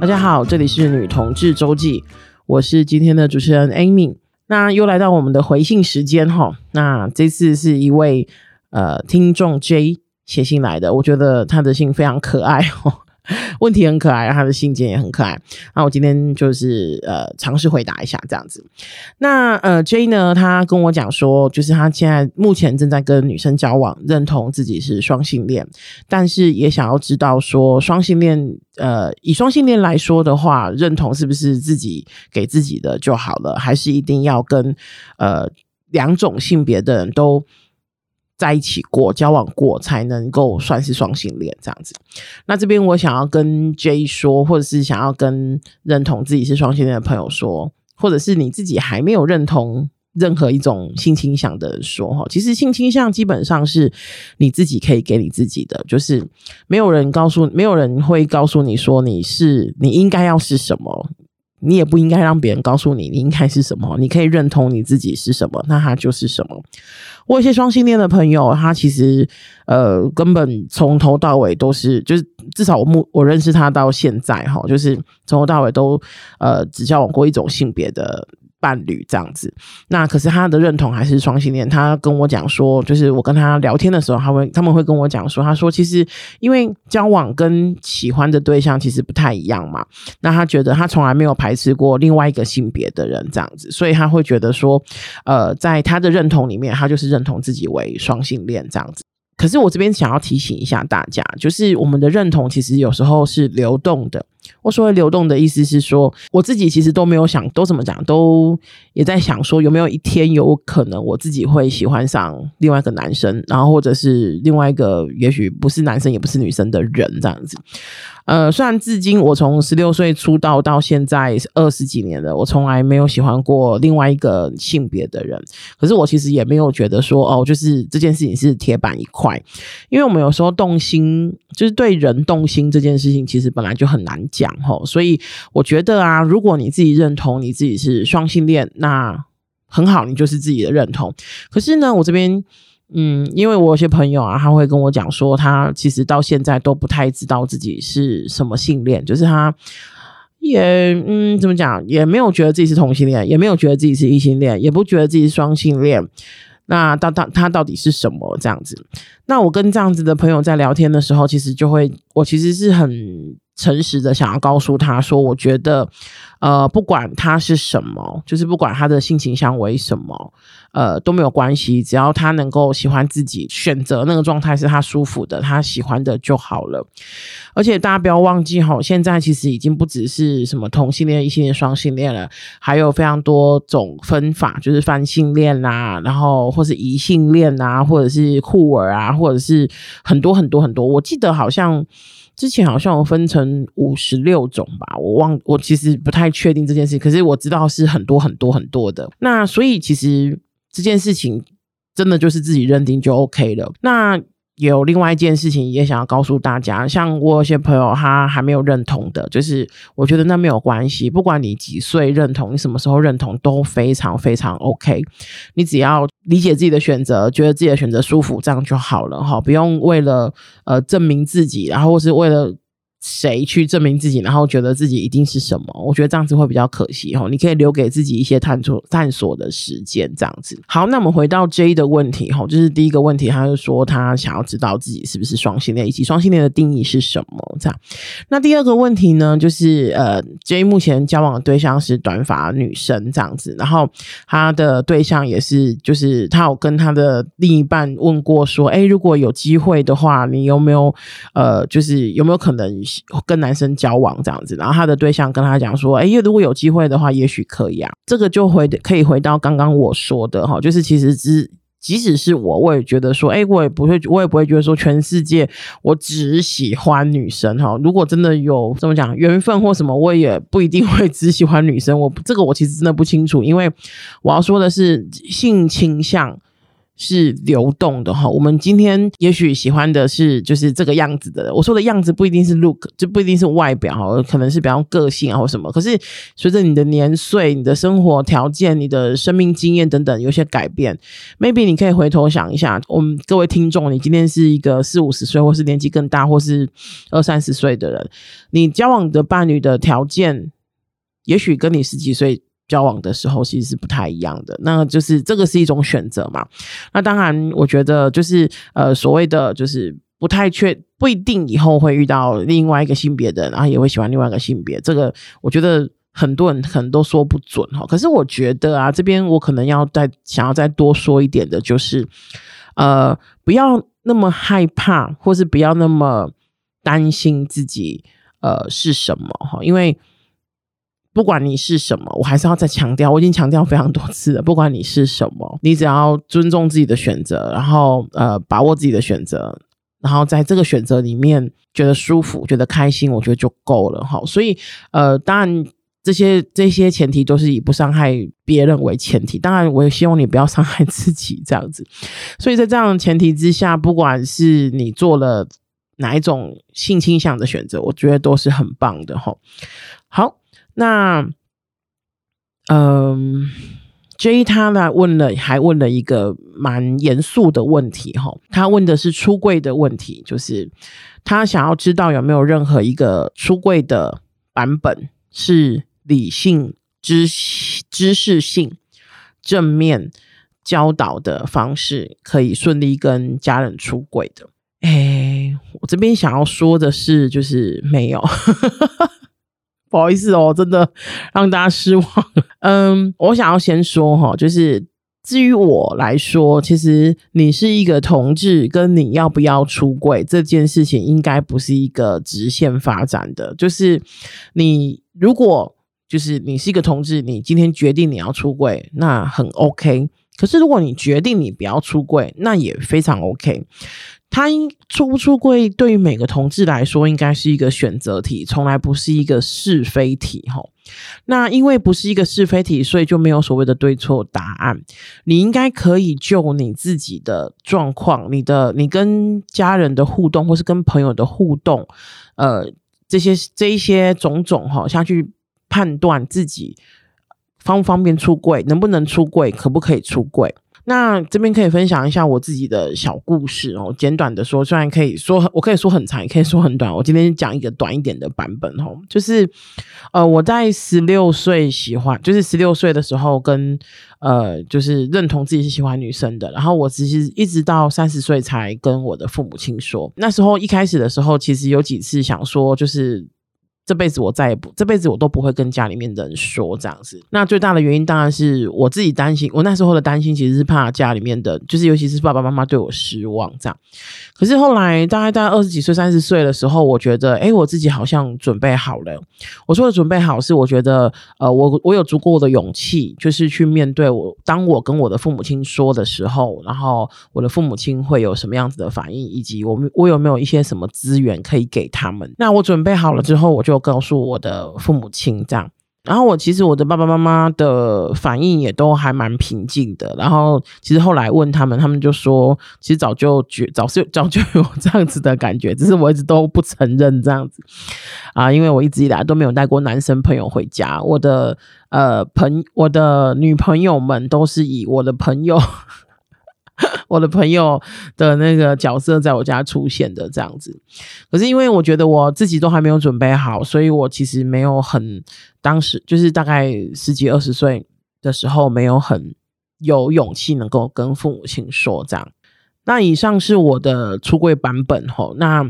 大家好，这里是女同志周记，我是今天的主持人 Amy。那又来到我们的回信时间哈，那这次是一位呃听众 J 写信来的，我觉得他的信非常可爱哦。问题很可爱，他的信件也很可爱。那我今天就是呃尝试回答一下这样子。那呃 J 呢，他跟我讲说，就是他现在目前正在跟女生交往，认同自己是双性恋，但是也想要知道说双性恋呃以双性恋来说的话，认同是不是自己给自己的就好了，还是一定要跟呃两种性别的人都在一起过、交往过才能够算是双性恋这样子。那这边我想要跟 J 说，或者是想要跟认同自己是双性恋的朋友说，或者是你自己还没有认同任何一种性倾向的人说哈，其实性倾向基本上是你自己可以给你自己的，就是没有人告诉，没有人会告诉你说你是你应该要是什么。你也不应该让别人告诉你你应该是什么，你可以认同你自己是什么，那他就是什么。我有些双性恋的朋友，他其实呃根本从头到尾都是，就是至少我目我认识他到现在哈，就是从头到尾都呃只交往过一种性别的。伴侣这样子，那可是他的认同还是双性恋。他跟我讲说，就是我跟他聊天的时候，他会他们会跟我讲说，他说其实因为交往跟喜欢的对象其实不太一样嘛。那他觉得他从来没有排斥过另外一个性别的人这样子，所以他会觉得说，呃，在他的认同里面，他就是认同自己为双性恋这样子。可是我这边想要提醒一下大家，就是我们的认同其实有时候是流动的。我所谓流动的意思是说，我自己其实都没有想，都怎么讲，都也在想说，有没有一天有可能我自己会喜欢上另外一个男生，然后或者是另外一个也许不是男生也不是女生的人这样子。呃，虽然至今我从十六岁出道到现在二十几年了，我从来没有喜欢过另外一个性别的人，可是我其实也没有觉得说哦，就是这件事情是铁板一块，因为我们有时候动心，就是对人动心这件事情，其实本来就很难讲齁，所以我觉得啊，如果你自己认同你自己是双性恋，那很好，你就是自己的认同。可是呢，我这边。嗯，因为我有些朋友啊，他会跟我讲说，他其实到现在都不太知道自己是什么性恋，就是他也嗯，怎么讲，也没有觉得自己是同性恋，也没有觉得自己是异性恋，也不觉得自己是双性恋。那到到他到底是什么这样子？那我跟这样子的朋友在聊天的时候，其实就会，我其实是很诚实的想要告诉他说，我觉得。呃，不管他是什么，就是不管他的性倾向为什么，呃，都没有关系，只要他能够喜欢自己，选择那个状态是他舒服的，他喜欢的就好了。而且大家不要忘记齁，现在其实已经不只是什么同性恋、异性恋、双性恋了，还有非常多种分法，就是泛性恋啊，然后或是异性恋啊，或者是酷儿啊，或者是很多很多很多。我记得好像。之前好像有分成五十六种吧，我忘，我其实不太确定这件事，可是我知道是很多很多很多的。那所以其实这件事情真的就是自己认定就 OK 了。那。有另外一件事情也想要告诉大家，像我有些朋友他还没有认同的，就是我觉得那没有关系，不管你几岁认同，你什么时候认同都非常非常 OK，你只要理解自己的选择，觉得自己的选择舒服，这样就好了哈，不用为了呃证明自己，然后或是为了。谁去证明自己，然后觉得自己一定是什么？我觉得这样子会比较可惜哈。你可以留给自己一些探索探索的时间，这样子。好，那我们回到 J 的问题哈，就是第一个问题，他就说他想要知道自己是不是双性恋，以及双性恋的定义是什么？这样。那第二个问题呢，就是呃，J 目前交往的对象是短发女生这样子，然后他的对象也是，就是他有跟他的另一半问过说，哎，如果有机会的话，你有没有呃，就是有没有可能？跟男生交往这样子，然后他的对象跟他讲说：“哎，如果有机会的话，也许可以啊。”这个就回可以回到刚刚我说的哈，就是其实只即使是我，我也觉得说：“哎，我也不会，我也不会觉得说全世界我只喜欢女生哈。如果真的有这么讲缘分或什么，我也不一定会只喜欢女生。我这个我其实真的不清楚，因为我要说的是性倾向。”是流动的哈，我们今天也许喜欢的是就是这个样子的。我说的样子不一定是 look，就不一定是外表哈，可能是比方个性啊或什么。可是随着你的年岁、你的生活条件、你的生命经验等等有些改变，maybe 你可以回头想一下，我们各位听众，你今天是一个四五十岁，或是年纪更大，或是二三十岁的人，你交往的伴侣的条件，也许跟你十几岁。交往的时候其实是不太一样的，那就是这个是一种选择嘛。那当然，我觉得就是呃所谓的就是不太确不一定以后会遇到另外一个性别的，然后也会喜欢另外一个性别。这个我觉得很多人可能都说不准哈。可是我觉得啊，这边我可能要再想要再多说一点的，就是呃不要那么害怕，或是不要那么担心自己呃是什么哈，因为。不管你是什么，我还是要再强调，我已经强调非常多次了。不管你是什么，你只要尊重自己的选择，然后呃把握自己的选择，然后在这个选择里面觉得舒服、觉得开心，我觉得就够了哈。所以呃，当然这些 这些前提都是以不伤害别人为前提。当然，我也希望你不要伤害自己这样子。所以在这样的前提之下，不管是你做了哪一种性倾向的选择，我觉得都是很棒的哈。好。那，嗯，J 他呢问了，还问了一个蛮严肃的问题哈。他问的是出柜的问题，就是他想要知道有没有任何一个出柜的版本是理性、知知识性、正面教导的方式，可以顺利跟家人出柜的。哎，我这边想要说的是，就是没有。不好意思哦，真的让大家失望。嗯，我想要先说哈，就是至于我来说，其实你是一个同志，跟你要不要出柜这件事情，应该不是一个直线发展的。就是你如果就是你是一个同志，你今天决定你要出柜，那很 OK。可是如果你决定你不要出柜，那也非常 OK。他应出不出柜，对于每个同志来说，应该是一个选择题，从来不是一个是非题。吼，那因为不是一个是非题，所以就没有所谓的对错答案。你应该可以就你自己的状况，你的你跟家人的互动，或是跟朋友的互动，呃，这些这一些种种，哈，下去判断自己方不方便出柜，能不能出柜，可不可以出柜。那这边可以分享一下我自己的小故事哦，简短的说，虽然可以说我可以说很长，也可以说很短。我今天讲一个短一点的版本哦，就是呃，我在十六岁喜欢，就是十六岁的时候跟呃，就是认同自己是喜欢女生的，然后我其实一直到三十岁才跟我的父母亲说。那时候一开始的时候，其实有几次想说，就是。这辈子我再也不，这辈子我都不会跟家里面的人说这样子。那最大的原因当然是我自己担心，我那时候的担心其实是怕家里面的，就是尤其是爸爸妈妈对我失望这样。可是后来大概在二十几岁、三十岁的时候，我觉得，诶，我自己好像准备好了。我说的准备好是，我觉得，呃，我我有足够的勇气，就是去面对我，当我跟我的父母亲说的时候，然后我的父母亲会有什么样子的反应，以及我我有没有一些什么资源可以给他们。那我准备好了之后，我就。告诉我的父母亲这样，然后我其实我的爸爸妈妈的反应也都还蛮平静的。然后其实后来问他们，他们就说，其实早就觉早是 早就有这样子的感觉，只是我一直都不承认这样子啊，因为我一直以来都没有带过男生朋友回家。我的呃朋我的女朋友们都是以我的朋友。我的朋友的那个角色在我家出现的这样子，可是因为我觉得我自己都还没有准备好，所以我其实没有很当时就是大概十几二十岁的时候，没有很有勇气能够跟父母亲说这样。那以上是我的出柜版本吼，那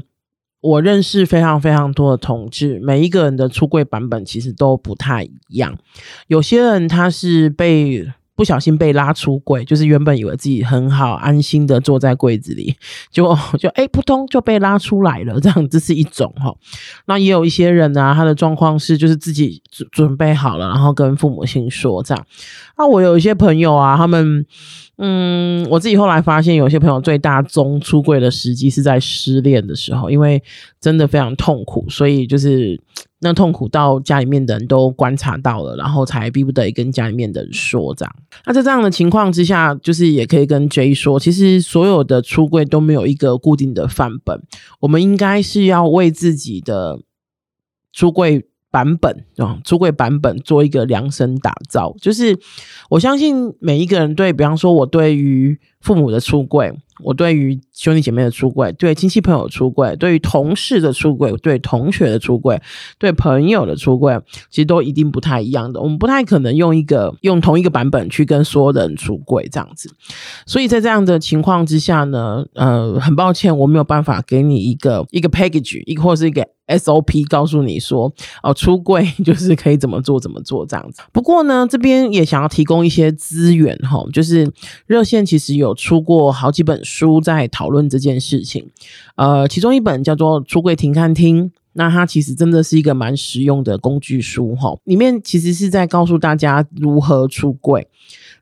我认识非常非常多的同志，每一个人的出柜版本其实都不太一样，有些人他是被。不小心被拉出柜，就是原本以为自己很好，安心的坐在柜子里，就就哎扑通就被拉出来了，这样这是一种哈。那也有一些人啊，他的状况是就是自己准准备好了，然后跟父母亲说这样。那我有一些朋友啊，他们嗯，我自己后来发现，有些朋友最大宗出柜的时机是在失恋的时候，因为真的非常痛苦，所以就是。那痛苦到家里面的人都观察到了，然后才逼不得已跟家里面的人说这样。那在这样的情况之下，就是也可以跟 J 说，其实所有的出柜都没有一个固定的范本，我们应该是要为自己的出柜版本啊，出柜版本做一个量身打造。就是我相信每一个人对，比方说我对于父母的出柜。我对于兄弟姐妹的出柜，对亲戚朋友出柜，对于同事的出柜，对同学的出柜，对朋友的出柜，其实都一定不太一样的。我们不太可能用一个用同一个版本去跟所有人出柜这样子。所以在这样的情况之下呢，呃，很抱歉，我没有办法给你一个一个 package，一个或是一个 SOP，告诉你说哦，出柜 就是可以怎么做怎么做这样子。不过呢，这边也想要提供一些资源哈，就是热线其实有出过好几本书。在讨论这件事情，呃，其中一本叫做《出柜停看听》，那它其实真的是一个蛮实用的工具书哈，里面其实是在告诉大家如何出柜。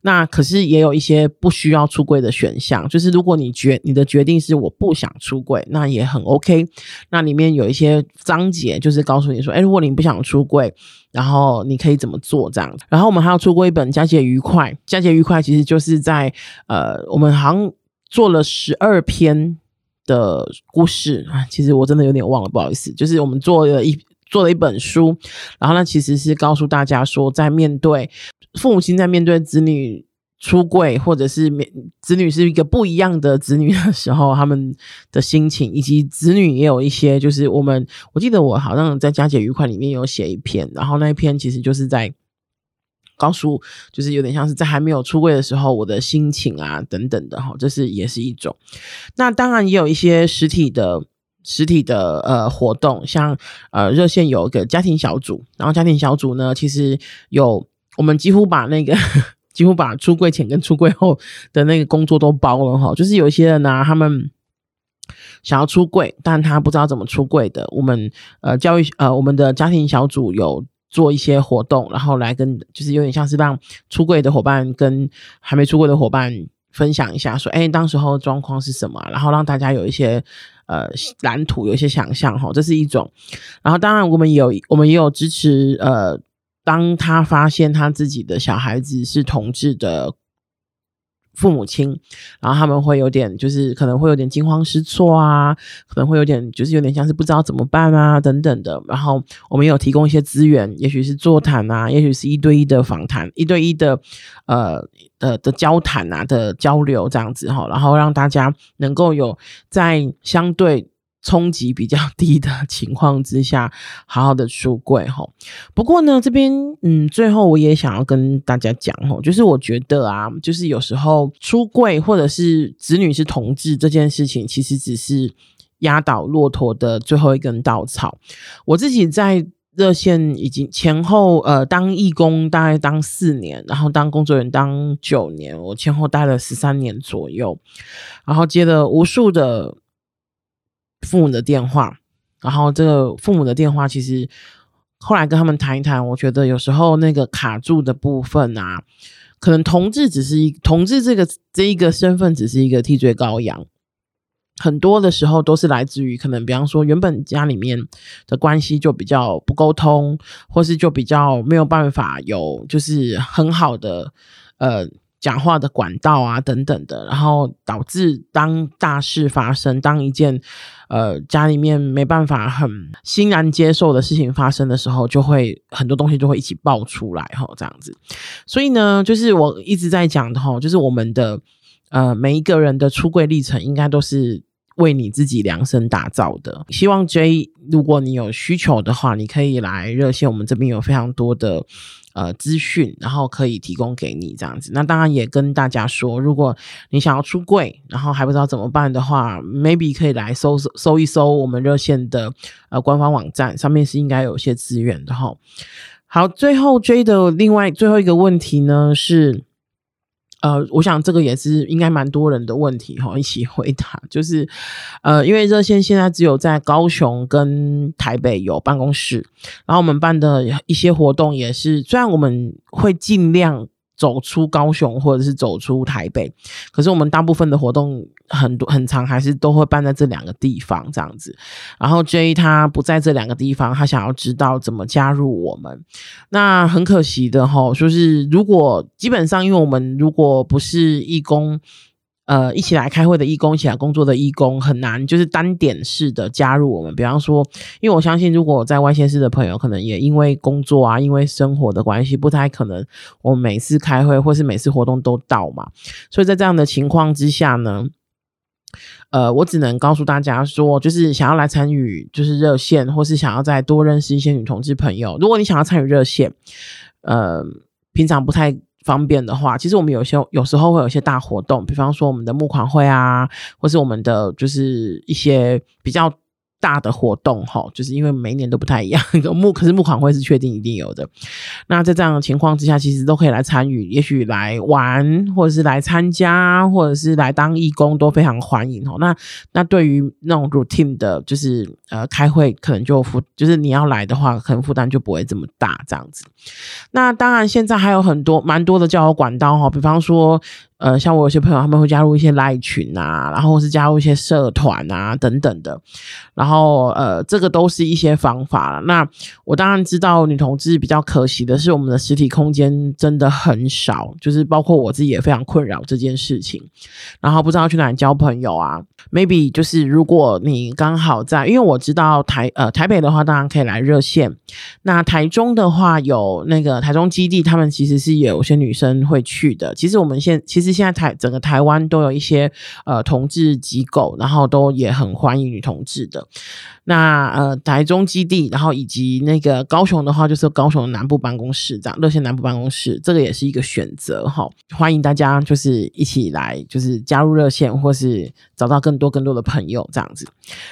那可是也有一些不需要出柜的选项，就是如果你决你的决定是我不想出柜，那也很 OK。那里面有一些章节就是告诉你说，哎，如果你不想出柜，然后你可以怎么做这样。然后我们还有出过一本《佳节愉快》，《佳节愉快》其实就是在呃，我们好像。做了十二篇的故事啊，其实我真的有点忘了，不好意思。就是我们做了一做了一本书，然后呢，其实是告诉大家说，在面对父母亲在面对子女出柜，或者是面子女是一个不一样的子女的时候，他们的心情，以及子女也有一些，就是我们我记得我好像在佳节愉快里面有写一篇，然后那一篇其实就是在。告诉就是有点像是在还没有出柜的时候，我的心情啊等等的哈，这是也是一种。那当然也有一些实体的实体的呃活动，像呃热线有一个家庭小组，然后家庭小组呢，其实有我们几乎把那个 几乎把出柜前跟出柜后的那个工作都包了哈，就是有一些人呢，他们想要出柜，但他不知道怎么出柜的，我们呃教育呃我们的家庭小组有。做一些活动，然后来跟就是有点像是让出柜的伙伴跟还没出柜的伙伴分享一下，说，哎，当时候状况是什么，然后让大家有一些呃蓝图，有一些想象哈，这是一种。然后当然我们有我们也有支持，呃，当他发现他自己的小孩子是同志的。父母亲，然后他们会有点，就是可能会有点惊慌失措啊，可能会有点，就是有点像是不知道怎么办啊，等等的。然后我们有提供一些资源，也许是座谈啊，也许是一对一的访谈，一对一的呃的的交谈啊的交流这样子哈，然后让大家能够有在相对。冲击比较低的情况之下，好好的出柜齁。不过呢，这边嗯，最后我也想要跟大家讲齁，就是我觉得啊，就是有时候出柜或者是子女是同志这件事情，其实只是压倒骆驼的最后一根稻草。我自己在热线已经前后呃当义工大概当四年，然后当工作人员当九年，我前后待了十三年左右，然后接了无数的。父母的电话，然后这个父母的电话，其实后来跟他们谈一谈，我觉得有时候那个卡住的部分啊，可能同志只是一同志这个这一个身份只是一个替罪羔羊，很多的时候都是来自于可能，比方说原本家里面的关系就比较不沟通，或是就比较没有办法有就是很好的呃。讲话的管道啊，等等的，然后导致当大事发生，当一件呃家里面没办法很欣然接受的事情发生的时候，就会很多东西就会一起爆出来哈，这样子。所以呢，就是我一直在讲的哈，就是我们的呃每一个人的出柜历程，应该都是为你自己量身打造的。希望 J，如果你有需求的话，你可以来热线，我们这边有非常多的。呃，资讯，然后可以提供给你这样子。那当然也跟大家说，如果你想要出柜，然后还不知道怎么办的话，maybe 可以来搜搜一搜我们热线的呃官方网站，上面是应该有些资源的哈。好，最后追的另外最后一个问题呢是。呃，我想这个也是应该蛮多人的问题哈，一起回答。就是，呃，因为热线现在只有在高雄跟台北有办公室，然后我们办的一些活动也是，虽然我们会尽量走出高雄，或者是走出台北。可是我们大部分的活动很多很长，还是都会办在这两个地方这样子。然后 J 他不在这两个地方，他想要知道怎么加入我们。那很可惜的吼，就是如果基本上，因为我们如果不是义工。呃，一起来开会的义工，一起来工作的义工很难，就是单点式的加入我们。比方说，因为我相信，如果在外县市的朋友，可能也因为工作啊，因为生活的关系，不太可能我每次开会或是每次活动都到嘛。所以在这样的情况之下呢，呃，我只能告诉大家说，就是想要来参与，就是热线，或是想要再多认识一些女同志朋友。如果你想要参与热线，呃，平常不太。方便的话，其实我们有些有时候会有一些大活动，比方说我们的募款会啊，或是我们的就是一些比较。大的活动哈，就是因为每年都不太一样。募可是募款会是确定一定有的。那在这样的情况之下，其实都可以来参与，也许来玩，或者是来参加，或者是来当义工，都非常欢迎哦。那那对于那种 routine 的，就是呃开会，可能就负，就是你要来的话，可能负担就不会这么大这样子。那当然，现在还有很多蛮多的交友管道哈，比方说。呃，像我有些朋友，他们会加入一些赖群啊，然后是加入一些社团啊等等的，然后呃，这个都是一些方法了。那我当然知道女同志比较可惜的是，我们的实体空间真的很少，就是包括我自己也非常困扰这件事情。然后不知道去哪里交朋友啊？Maybe 就是如果你刚好在，因为我知道台呃台北的话，当然可以来热线。那台中的话，有那个台中基地，他们其实是有些女生会去的。其实我们现其实。现在台整个台湾都有一些呃同志机构，然后都也很欢迎女同志的。那呃台中基地，然后以及那个高雄的话，就是高雄南部办公室这样，热线南部办公室，这个也是一个选择哈。欢迎大家就是一起来，就是加入热线，或是找到更多更多的朋友这样子。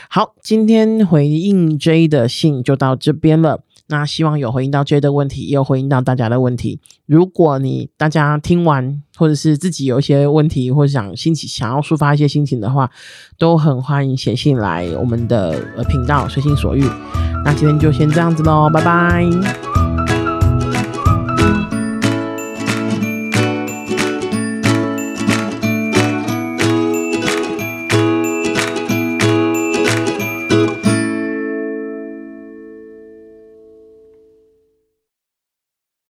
好，今天回应 J 的信就到这边了。那希望有回应到 J 的问题，也有回应到大家的问题。如果你大家听完，或者是自己有一些问题，或者想心情想要抒发一些心情的话，都很欢迎写信来我们的呃频道随心所欲。那今天就先这样子喽，拜拜。